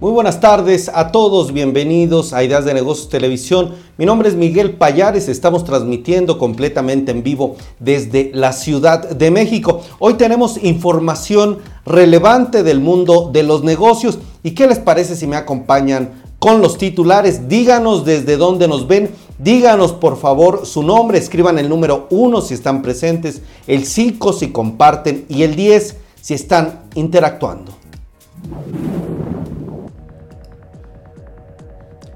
Muy buenas tardes a todos, bienvenidos a Ideas de Negocios Televisión. Mi nombre es Miguel Payares, estamos transmitiendo completamente en vivo desde la Ciudad de México. Hoy tenemos información relevante del mundo de los negocios y qué les parece si me acompañan con los titulares. Díganos desde dónde nos ven. Díganos por favor su nombre. Escriban el número 1 si están presentes, el 5 si comparten y el 10 si están interactuando.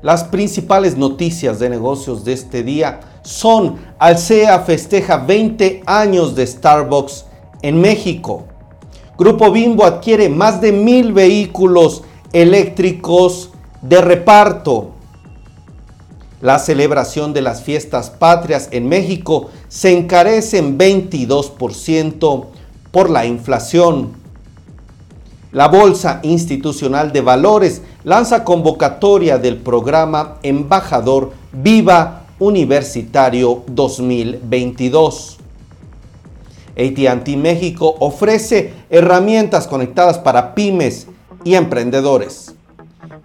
Las principales noticias de negocios de este día son Alsea festeja 20 años de Starbucks en México. Grupo Bimbo adquiere más de mil vehículos eléctricos de reparto. La celebración de las fiestas patrias en México se encarece en 22% por la inflación. La Bolsa Institucional de Valores lanza convocatoria del programa Embajador Viva Universitario 2022. ATT México ofrece herramientas conectadas para pymes y emprendedores.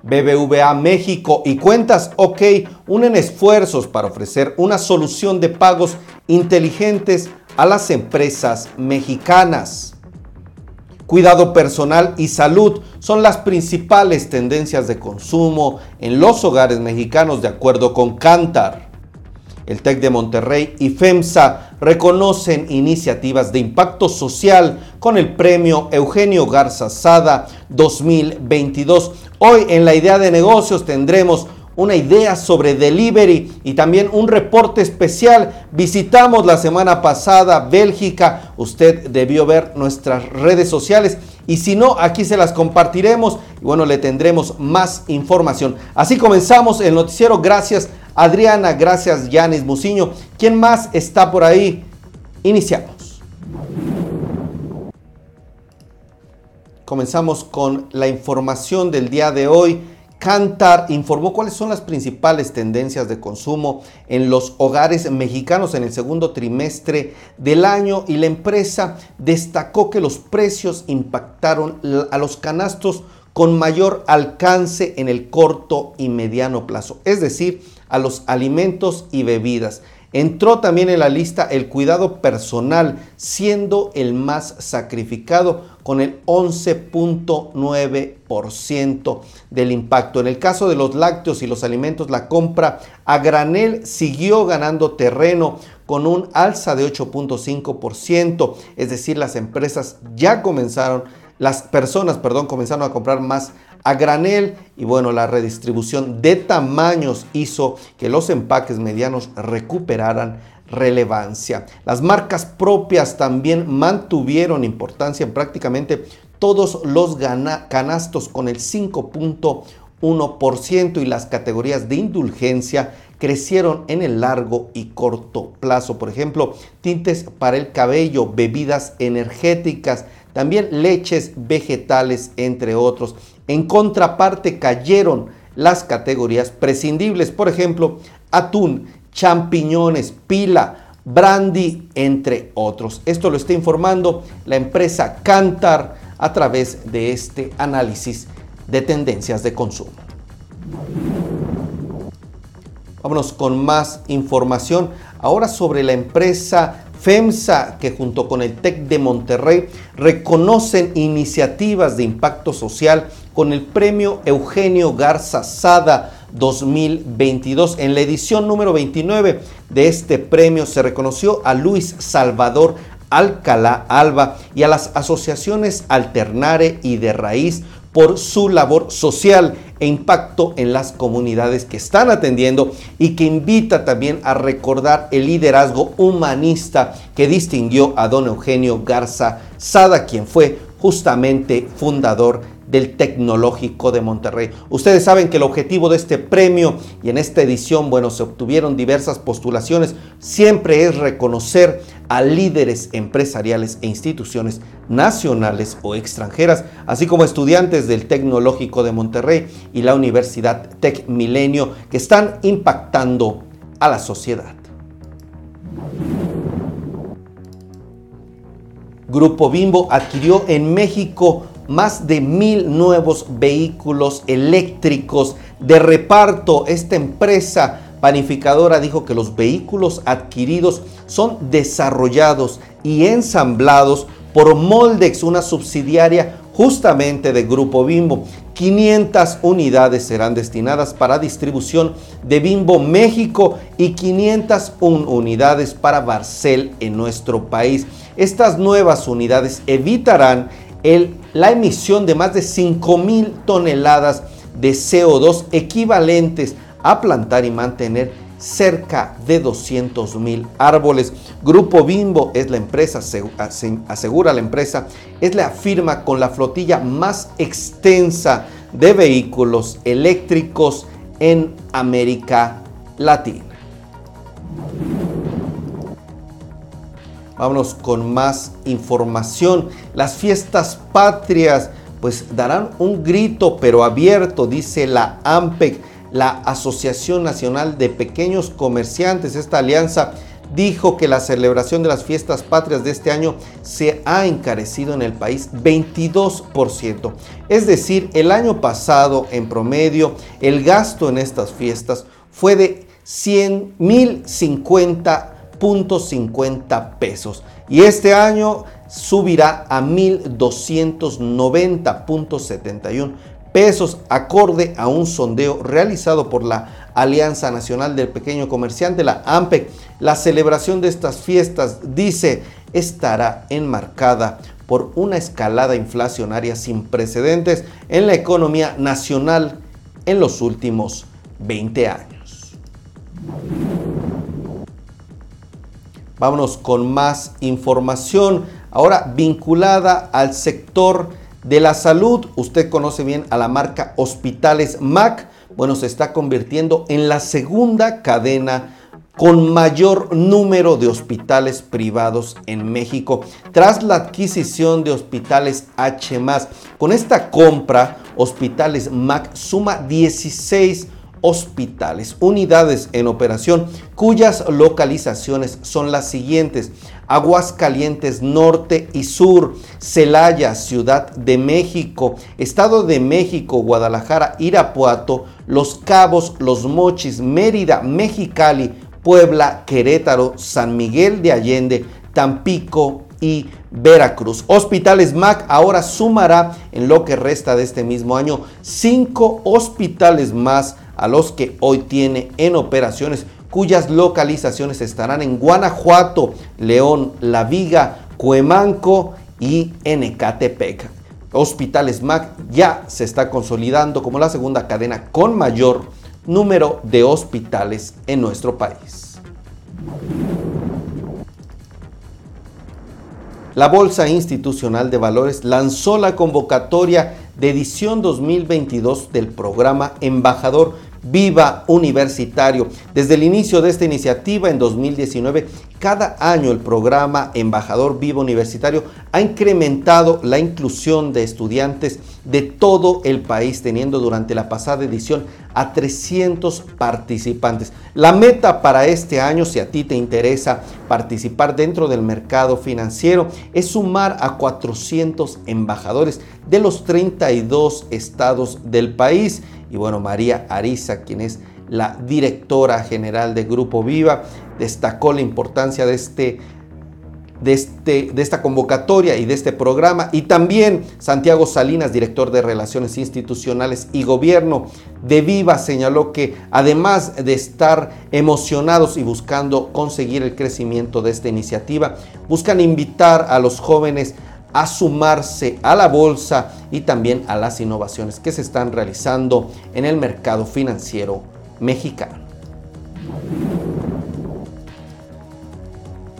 BBVA México y Cuentas OK unen esfuerzos para ofrecer una solución de pagos inteligentes a las empresas mexicanas. Cuidado personal y salud son las principales tendencias de consumo en los hogares mexicanos de acuerdo con Cantar. El TEC de Monterrey y FEMSA reconocen iniciativas de impacto social con el premio Eugenio Garza Sada 2022. Hoy en la idea de negocios tendremos una idea sobre delivery y también un reporte especial. Visitamos la semana pasada Bélgica. Usted debió ver nuestras redes sociales y si no, aquí se las compartiremos y bueno, le tendremos más información. Así comenzamos el noticiero. Gracias Adriana, gracias Yanis Muciño. ¿Quién más está por ahí? Iniciamos. Comenzamos con la información del día de hoy. Cantar informó cuáles son las principales tendencias de consumo en los hogares mexicanos en el segundo trimestre del año y la empresa destacó que los precios impactaron a los canastos con mayor alcance en el corto y mediano plazo, es decir, a los alimentos y bebidas. Entró también en la lista el cuidado personal, siendo el más sacrificado con el 11.9% del impacto. En el caso de los lácteos y los alimentos, la compra a granel siguió ganando terreno con un alza de 8.5%, es decir, las empresas ya comenzaron, las personas, perdón, comenzaron a comprar más a granel y bueno, la redistribución de tamaños hizo que los empaques medianos recuperaran relevancia. Las marcas propias también mantuvieron importancia en prácticamente todos los canastos con el 5.1% y las categorías de indulgencia crecieron en el largo y corto plazo. Por ejemplo, tintes para el cabello, bebidas energéticas, también leches vegetales, entre otros. En contraparte cayeron las categorías prescindibles, por ejemplo, atún, champiñones, pila, brandy, entre otros. Esto lo está informando la empresa Cantar a través de este análisis de tendencias de consumo. Vámonos con más información ahora sobre la empresa FEMSA, que junto con el TEC de Monterrey reconocen iniciativas de impacto social con el premio Eugenio Garza Sada 2022. En la edición número 29 de este premio se reconoció a Luis Salvador Alcalá Alba y a las asociaciones Alternare y de Raíz por su labor social impacto en las comunidades que están atendiendo y que invita también a recordar el liderazgo humanista que distinguió a don Eugenio Garza Sada, quien fue justamente fundador del Tecnológico de Monterrey. Ustedes saben que el objetivo de este premio y en esta edición, bueno, se obtuvieron diversas postulaciones, siempre es reconocer a líderes empresariales e instituciones nacionales o extranjeras, así como estudiantes del Tecnológico de Monterrey y la Universidad Tec Milenio que están impactando a la sociedad. Grupo Bimbo adquirió en México más de mil nuevos vehículos eléctricos de reparto. Esta empresa panificadora dijo que los vehículos adquiridos son desarrollados y ensamblados por Moldex, una subsidiaria justamente de Grupo Bimbo. 500 unidades serán destinadas para distribución de Bimbo México y 501 unidades para Barcel en nuestro país. Estas nuevas unidades evitarán la emisión de más de 5 mil toneladas de CO2 equivalentes a plantar y mantener cerca de 200 mil árboles. Grupo Bimbo es la empresa, asegura la empresa, es la firma con la flotilla más extensa de vehículos eléctricos en América Latina. Vámonos con más información. Las fiestas patrias pues darán un grito pero abierto, dice la AMPEC, la Asociación Nacional de Pequeños Comerciantes. Esta alianza dijo que la celebración de las fiestas patrias de este año se ha encarecido en el país 22%. Es decir, el año pasado en promedio el gasto en estas fiestas fue de 100 mil 50 50 pesos. Y este año subirá a 1.290.71 pesos acorde a un sondeo realizado por la Alianza Nacional del Pequeño Comerciante, la AMPEC. La celebración de estas fiestas, dice, estará enmarcada por una escalada inflacionaria sin precedentes en la economía nacional en los últimos 20 años. Vámonos con más información, ahora vinculada al sector de la salud. Usted conoce bien a la marca Hospitales MAC. Bueno, se está convirtiendo en la segunda cadena con mayor número de hospitales privados en México tras la adquisición de hospitales H. Con esta compra, Hospitales MAC suma 16 hospitales, unidades en operación cuyas localizaciones son las siguientes. Aguascalientes Norte y Sur, Celaya, Ciudad de México, Estado de México, Guadalajara, Irapuato, Los Cabos, Los Mochis, Mérida, Mexicali, Puebla, Querétaro, San Miguel de Allende, Tampico y Veracruz. Hospitales MAC ahora sumará en lo que resta de este mismo año cinco hospitales más a los que hoy tiene en operaciones cuyas localizaciones estarán en Guanajuato, León, La Viga, Cuemanco y Enecatepec. Hospitales MAC ya se está consolidando como la segunda cadena con mayor número de hospitales en nuestro país. La Bolsa Institucional de Valores lanzó la convocatoria de edición 2022 del programa Embajador Viva Universitario. Desde el inicio de esta iniciativa en 2019, cada año el programa Embajador Viva Universitario ha incrementado la inclusión de estudiantes de todo el país, teniendo durante la pasada edición a 300 participantes. La meta para este año, si a ti te interesa participar dentro del mercado financiero, es sumar a 400 embajadores de los 32 estados del país y bueno, María Ariza, quien es la directora general de Grupo Viva, destacó la importancia de este de, este, de, esta convocatoria y de este programa. Y también Santiago Salinas, director de Relaciones Institucionales y Gobierno de Viva, señaló que además de estar emocionados y buscando conseguir el crecimiento de esta iniciativa, buscan invitar a los jóvenes a sumarse a la bolsa y también a las innovaciones que se están realizando en el mercado financiero mexicano.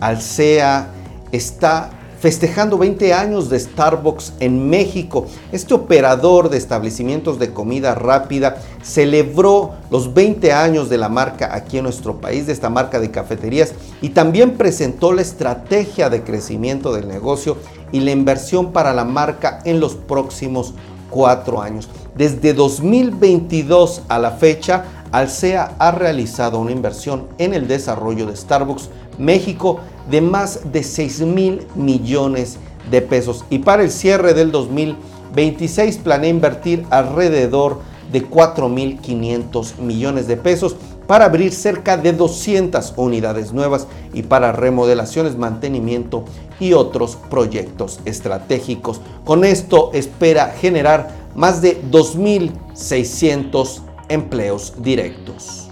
Alsea está festejando 20 años de Starbucks en México. Este operador de establecimientos de comida rápida celebró los 20 años de la marca aquí en nuestro país, de esta marca de cafeterías, y también presentó la estrategia de crecimiento del negocio y la inversión para la marca en los próximos cuatro años. Desde 2022 a la fecha, Alsea ha realizado una inversión en el desarrollo de Starbucks México de más de 6 mil millones de pesos. Y para el cierre del 2022, 26 planea invertir alrededor de 4.500 millones de pesos para abrir cerca de 200 unidades nuevas y para remodelaciones, mantenimiento y otros proyectos estratégicos. Con esto espera generar más de 2.600 empleos directos.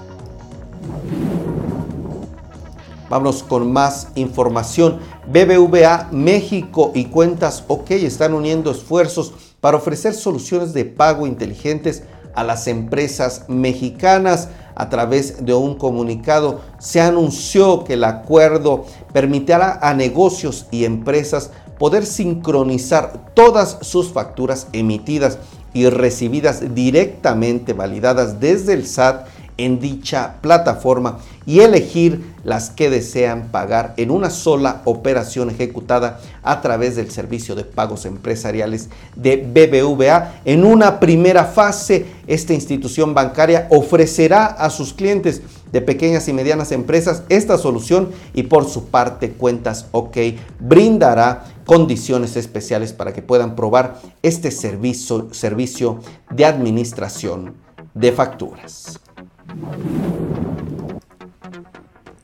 Vamos con más información. BBVA México y Cuentas OK están uniendo esfuerzos para ofrecer soluciones de pago inteligentes a las empresas mexicanas. A través de un comunicado se anunció que el acuerdo permitirá a negocios y empresas poder sincronizar todas sus facturas emitidas y recibidas directamente validadas desde el SAT en dicha plataforma y elegir las que desean pagar en una sola operación ejecutada a través del servicio de pagos empresariales de BBVA. En una primera fase, esta institución bancaria ofrecerá a sus clientes de pequeñas y medianas empresas esta solución y por su parte Cuentas OK brindará condiciones especiales para que puedan probar este servicio, servicio de administración de facturas.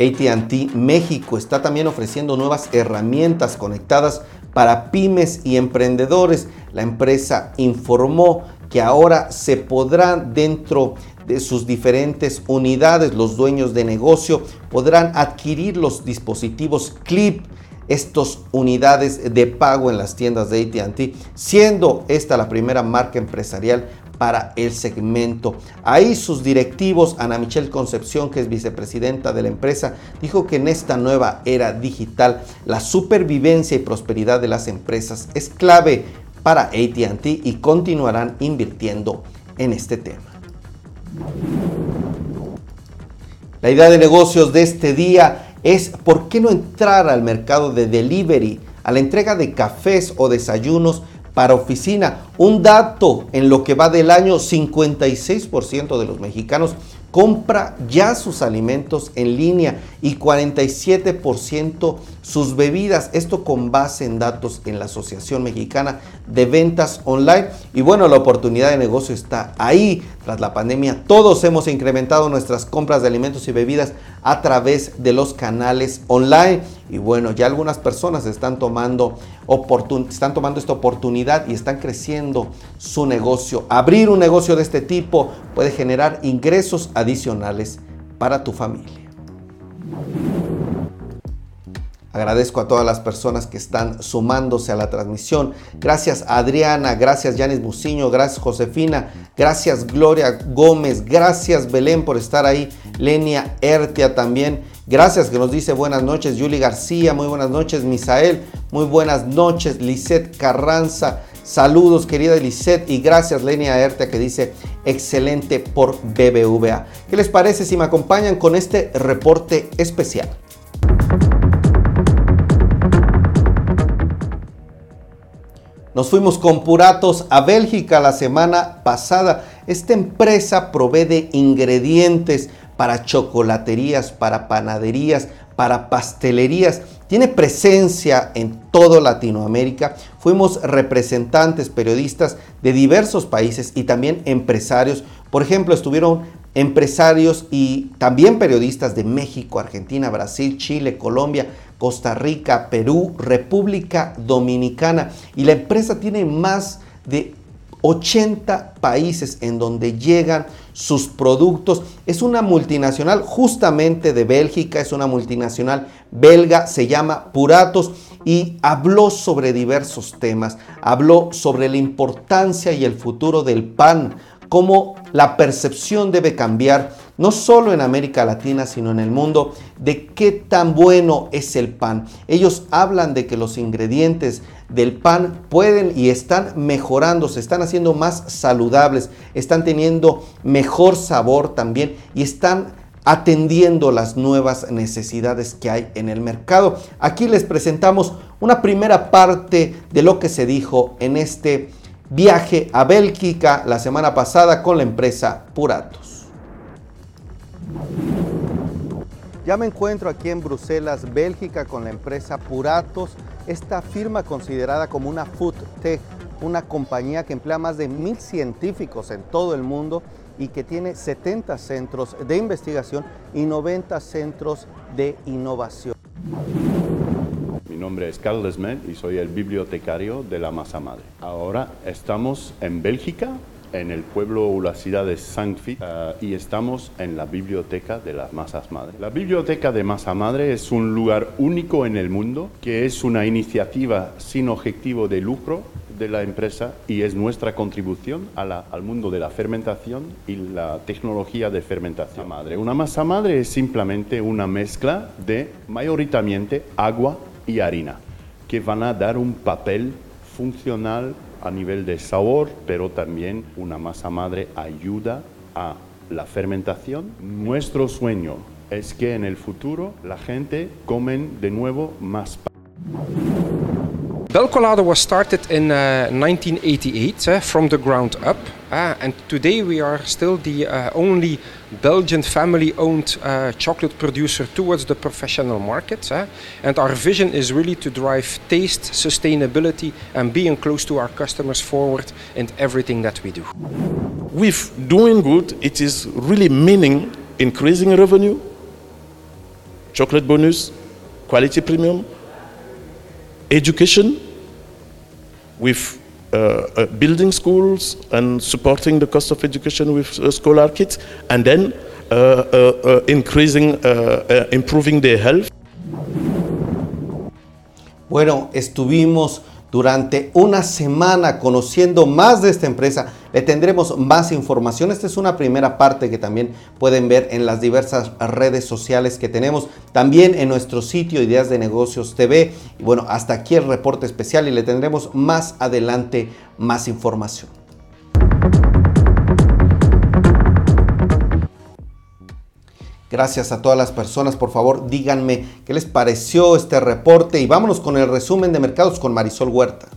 ATT México está también ofreciendo nuevas herramientas conectadas para pymes y emprendedores. La empresa informó que ahora se podrán dentro de sus diferentes unidades, los dueños de negocio podrán adquirir los dispositivos Clip, estas unidades de pago en las tiendas de ATT, siendo esta la primera marca empresarial para el segmento. Ahí sus directivos, Ana Michelle Concepción, que es vicepresidenta de la empresa, dijo que en esta nueva era digital la supervivencia y prosperidad de las empresas es clave para ATT y continuarán invirtiendo en este tema. La idea de negocios de este día es por qué no entrar al mercado de delivery, a la entrega de cafés o desayunos para oficina. Un dato en lo que va del año, 56% de los mexicanos compra ya sus alimentos en línea y 47% sus bebidas. Esto con base en datos en la Asociación Mexicana de Ventas Online. Y bueno, la oportunidad de negocio está ahí. Tras la pandemia, todos hemos incrementado nuestras compras de alimentos y bebidas a través de los canales online. Y bueno, ya algunas personas están tomando, están tomando esta oportunidad y están creciendo su negocio. Abrir un negocio de este tipo puede generar ingresos adicionales para tu familia. Agradezco a todas las personas que están sumándose a la transmisión. Gracias Adriana, gracias Yanis Buciño, gracias Josefina, gracias Gloria Gómez, gracias Belén por estar ahí, Lenia Ertia también. Gracias que nos dice buenas noches, Yuli García, muy buenas noches, Misael, muy buenas noches, Lisette Carranza, saludos querida Lisette. Y gracias Lenia Ertia que dice excelente por BBVA. ¿Qué les parece si me acompañan con este reporte especial? Nos fuimos con Puratos a Bélgica la semana pasada. Esta empresa provee ingredientes para chocolaterías, para panaderías, para pastelerías. Tiene presencia en toda Latinoamérica. Fuimos representantes, periodistas de diversos países y también empresarios. Por ejemplo, estuvieron empresarios y también periodistas de México, Argentina, Brasil, Chile, Colombia, Costa Rica, Perú, República Dominicana. Y la empresa tiene más de 80 países en donde llegan sus productos. Es una multinacional justamente de Bélgica, es una multinacional belga, se llama Puratos y habló sobre diversos temas. Habló sobre la importancia y el futuro del pan, cómo la percepción debe cambiar no solo en América Latina, sino en el mundo, de qué tan bueno es el pan. Ellos hablan de que los ingredientes del pan pueden y están mejorando, se están haciendo más saludables, están teniendo mejor sabor también y están atendiendo las nuevas necesidades que hay en el mercado. Aquí les presentamos una primera parte de lo que se dijo en este viaje a Bélgica la semana pasada con la empresa Puratos. Ya me encuentro aquí en Bruselas, Bélgica, con la empresa Puratos, esta firma considerada como una food tech una compañía que emplea más de mil científicos en todo el mundo y que tiene 70 centros de investigación y 90 centros de innovación. Nombre es Carlos Med y soy el bibliotecario de la Masa Madre. Ahora estamos en Bélgica, en el pueblo o la ciudad de Saint-Fit eh, y estamos en la biblioteca de las Masas Madre. La biblioteca de Masa Madre es un lugar único en el mundo que es una iniciativa sin objetivo de lucro de la empresa y es nuestra contribución al mundo de la fermentación y la tecnología de fermentación madre. Una masa madre es simplemente una mezcla de mayoritariamente agua y harina que van a dar un papel funcional a nivel de sabor, pero también una masa madre ayuda a la fermentación. Nuestro sueño es que en el futuro la gente comen de nuevo más Belcolado was started in uh, 1988 uh, from the ground up, uh, and today we are still the uh, only Belgian family-owned uh, chocolate producer towards the professional market. Uh, and our vision is really to drive taste, sustainability, and being close to our customers forward in everything that we do. With doing good, it is really meaning increasing revenue, chocolate bonus, quality premium, education with uh, uh, building schools and supporting the cost of education with uh, scholar kits, and then uh, increasing, improving their health. Bueno, estuvimos durante una semana conociendo más de esta empresa. Le tendremos más información. Esta es una primera parte que también pueden ver en las diversas redes sociales que tenemos. También en nuestro sitio Ideas de Negocios TV. Y bueno, hasta aquí el reporte especial y le tendremos más adelante más información. Gracias a todas las personas. Por favor, díganme qué les pareció este reporte y vámonos con el resumen de mercados con Marisol Huerta.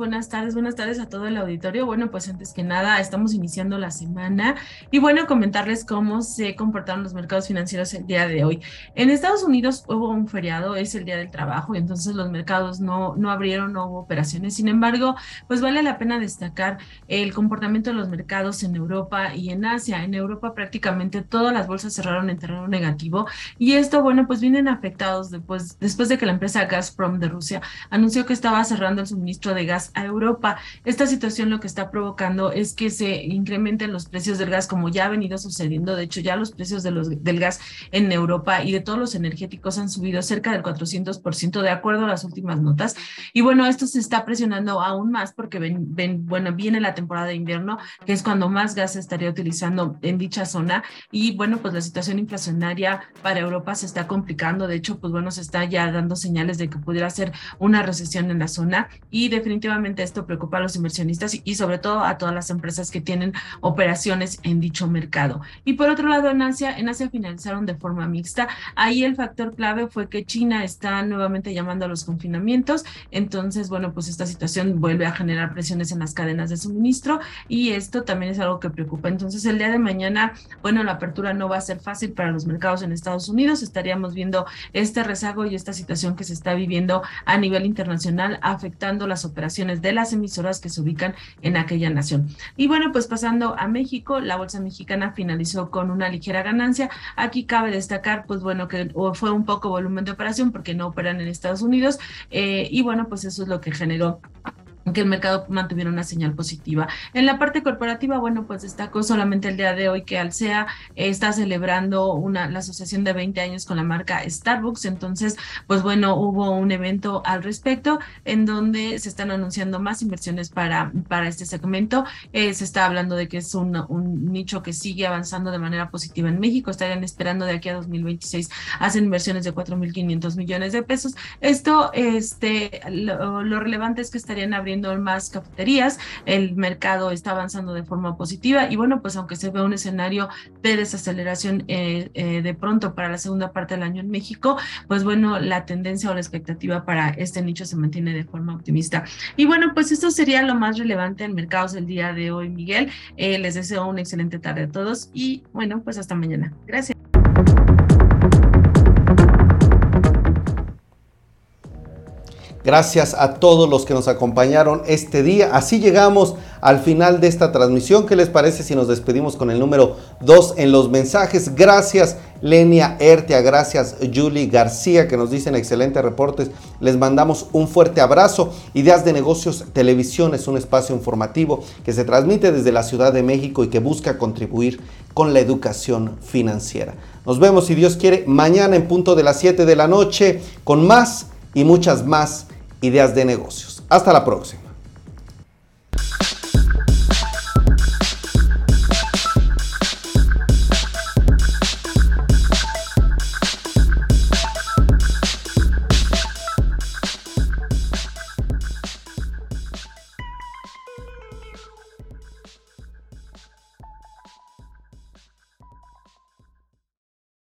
Buenas tardes, buenas tardes a todo el auditorio. Bueno, pues antes que nada, estamos iniciando la semana y bueno, comentarles cómo se comportaron los mercados financieros el día de hoy. En Estados Unidos hubo un feriado, es el Día del Trabajo y entonces los mercados no, no abrieron, no hubo operaciones. Sin embargo, pues vale la pena destacar el comportamiento de los mercados en Europa y en Asia. En Europa prácticamente todas las bolsas cerraron en terreno negativo y esto, bueno, pues vienen afectados después, después de que la empresa Gazprom de Rusia anunció que estaba cerrando el suministro de gas a Europa. Esta situación lo que está provocando es que se incrementen los precios del gas, como ya ha venido sucediendo. De hecho, ya los precios de los, del gas en Europa y de todos los energéticos han subido cerca del 400% de acuerdo a las últimas notas. Y bueno, esto se está presionando aún más porque ven, ven, bueno, viene la temporada de invierno, que es cuando más gas se estaría utilizando en dicha zona. Y bueno, pues la situación inflacionaria para Europa se está complicando. De hecho, pues bueno, se está ya dando señales de que pudiera ser una recesión en la zona y definitivamente esto preocupa a los inversionistas y, sobre todo a todas las empresas que tienen operaciones en dicho mercado. Y por otro lado, en Asia, en Asia finalizaron de forma mixta. Ahí el factor clave fue que China está nuevamente llamando a los confinamientos. Entonces, bueno, pues esta situación vuelve a generar presiones en las cadenas de suministro y esto también es algo que preocupa. Entonces, el día de mañana, bueno, la apertura no va a ser fácil para los mercados en Estados Unidos. Estaríamos viendo este rezago y esta situación que se está viviendo a nivel internacional afectando las operaciones de las emisoras que se ubican en aquella nación. Y bueno, pues pasando a México, la bolsa mexicana finalizó con una ligera ganancia. Aquí cabe destacar, pues bueno, que fue un poco volumen de operación porque no operan en Estados Unidos. Eh, y bueno, pues eso es lo que generó que el mercado mantuviera una señal positiva. En la parte corporativa, bueno, pues destacó solamente el día de hoy que Alsea está celebrando una, la asociación de 20 años con la marca Starbucks. Entonces, pues bueno, hubo un evento al respecto en donde se están anunciando más inversiones para, para este segmento. Eh, se está hablando de que es un, un, nicho que sigue avanzando de manera positiva en México. Estarían esperando de aquí a 2026 hacer inversiones de 4.500 millones de pesos. Esto, este, lo, lo relevante es que estarían abriendo más cafeterías, el mercado está avanzando de forma positiva y bueno, pues aunque se ve un escenario de desaceleración eh, eh, de pronto para la segunda parte del año en México, pues bueno, la tendencia o la expectativa para este nicho se mantiene de forma optimista. Y bueno, pues esto sería lo más relevante en mercados del día de hoy, Miguel. Eh, les deseo una excelente tarde a todos y bueno, pues hasta mañana. Gracias. Gracias a todos los que nos acompañaron este día. Así llegamos al final de esta transmisión. ¿Qué les parece si nos despedimos con el número 2 en los mensajes? Gracias Lenia Ertia, gracias Julie García que nos dicen excelentes reportes. Les mandamos un fuerte abrazo. Ideas de Negocios Televisión es un espacio informativo que se transmite desde la Ciudad de México y que busca contribuir con la educación financiera. Nos vemos si Dios quiere mañana en punto de las 7 de la noche con más y muchas más ideas de negocios. Hasta la próxima.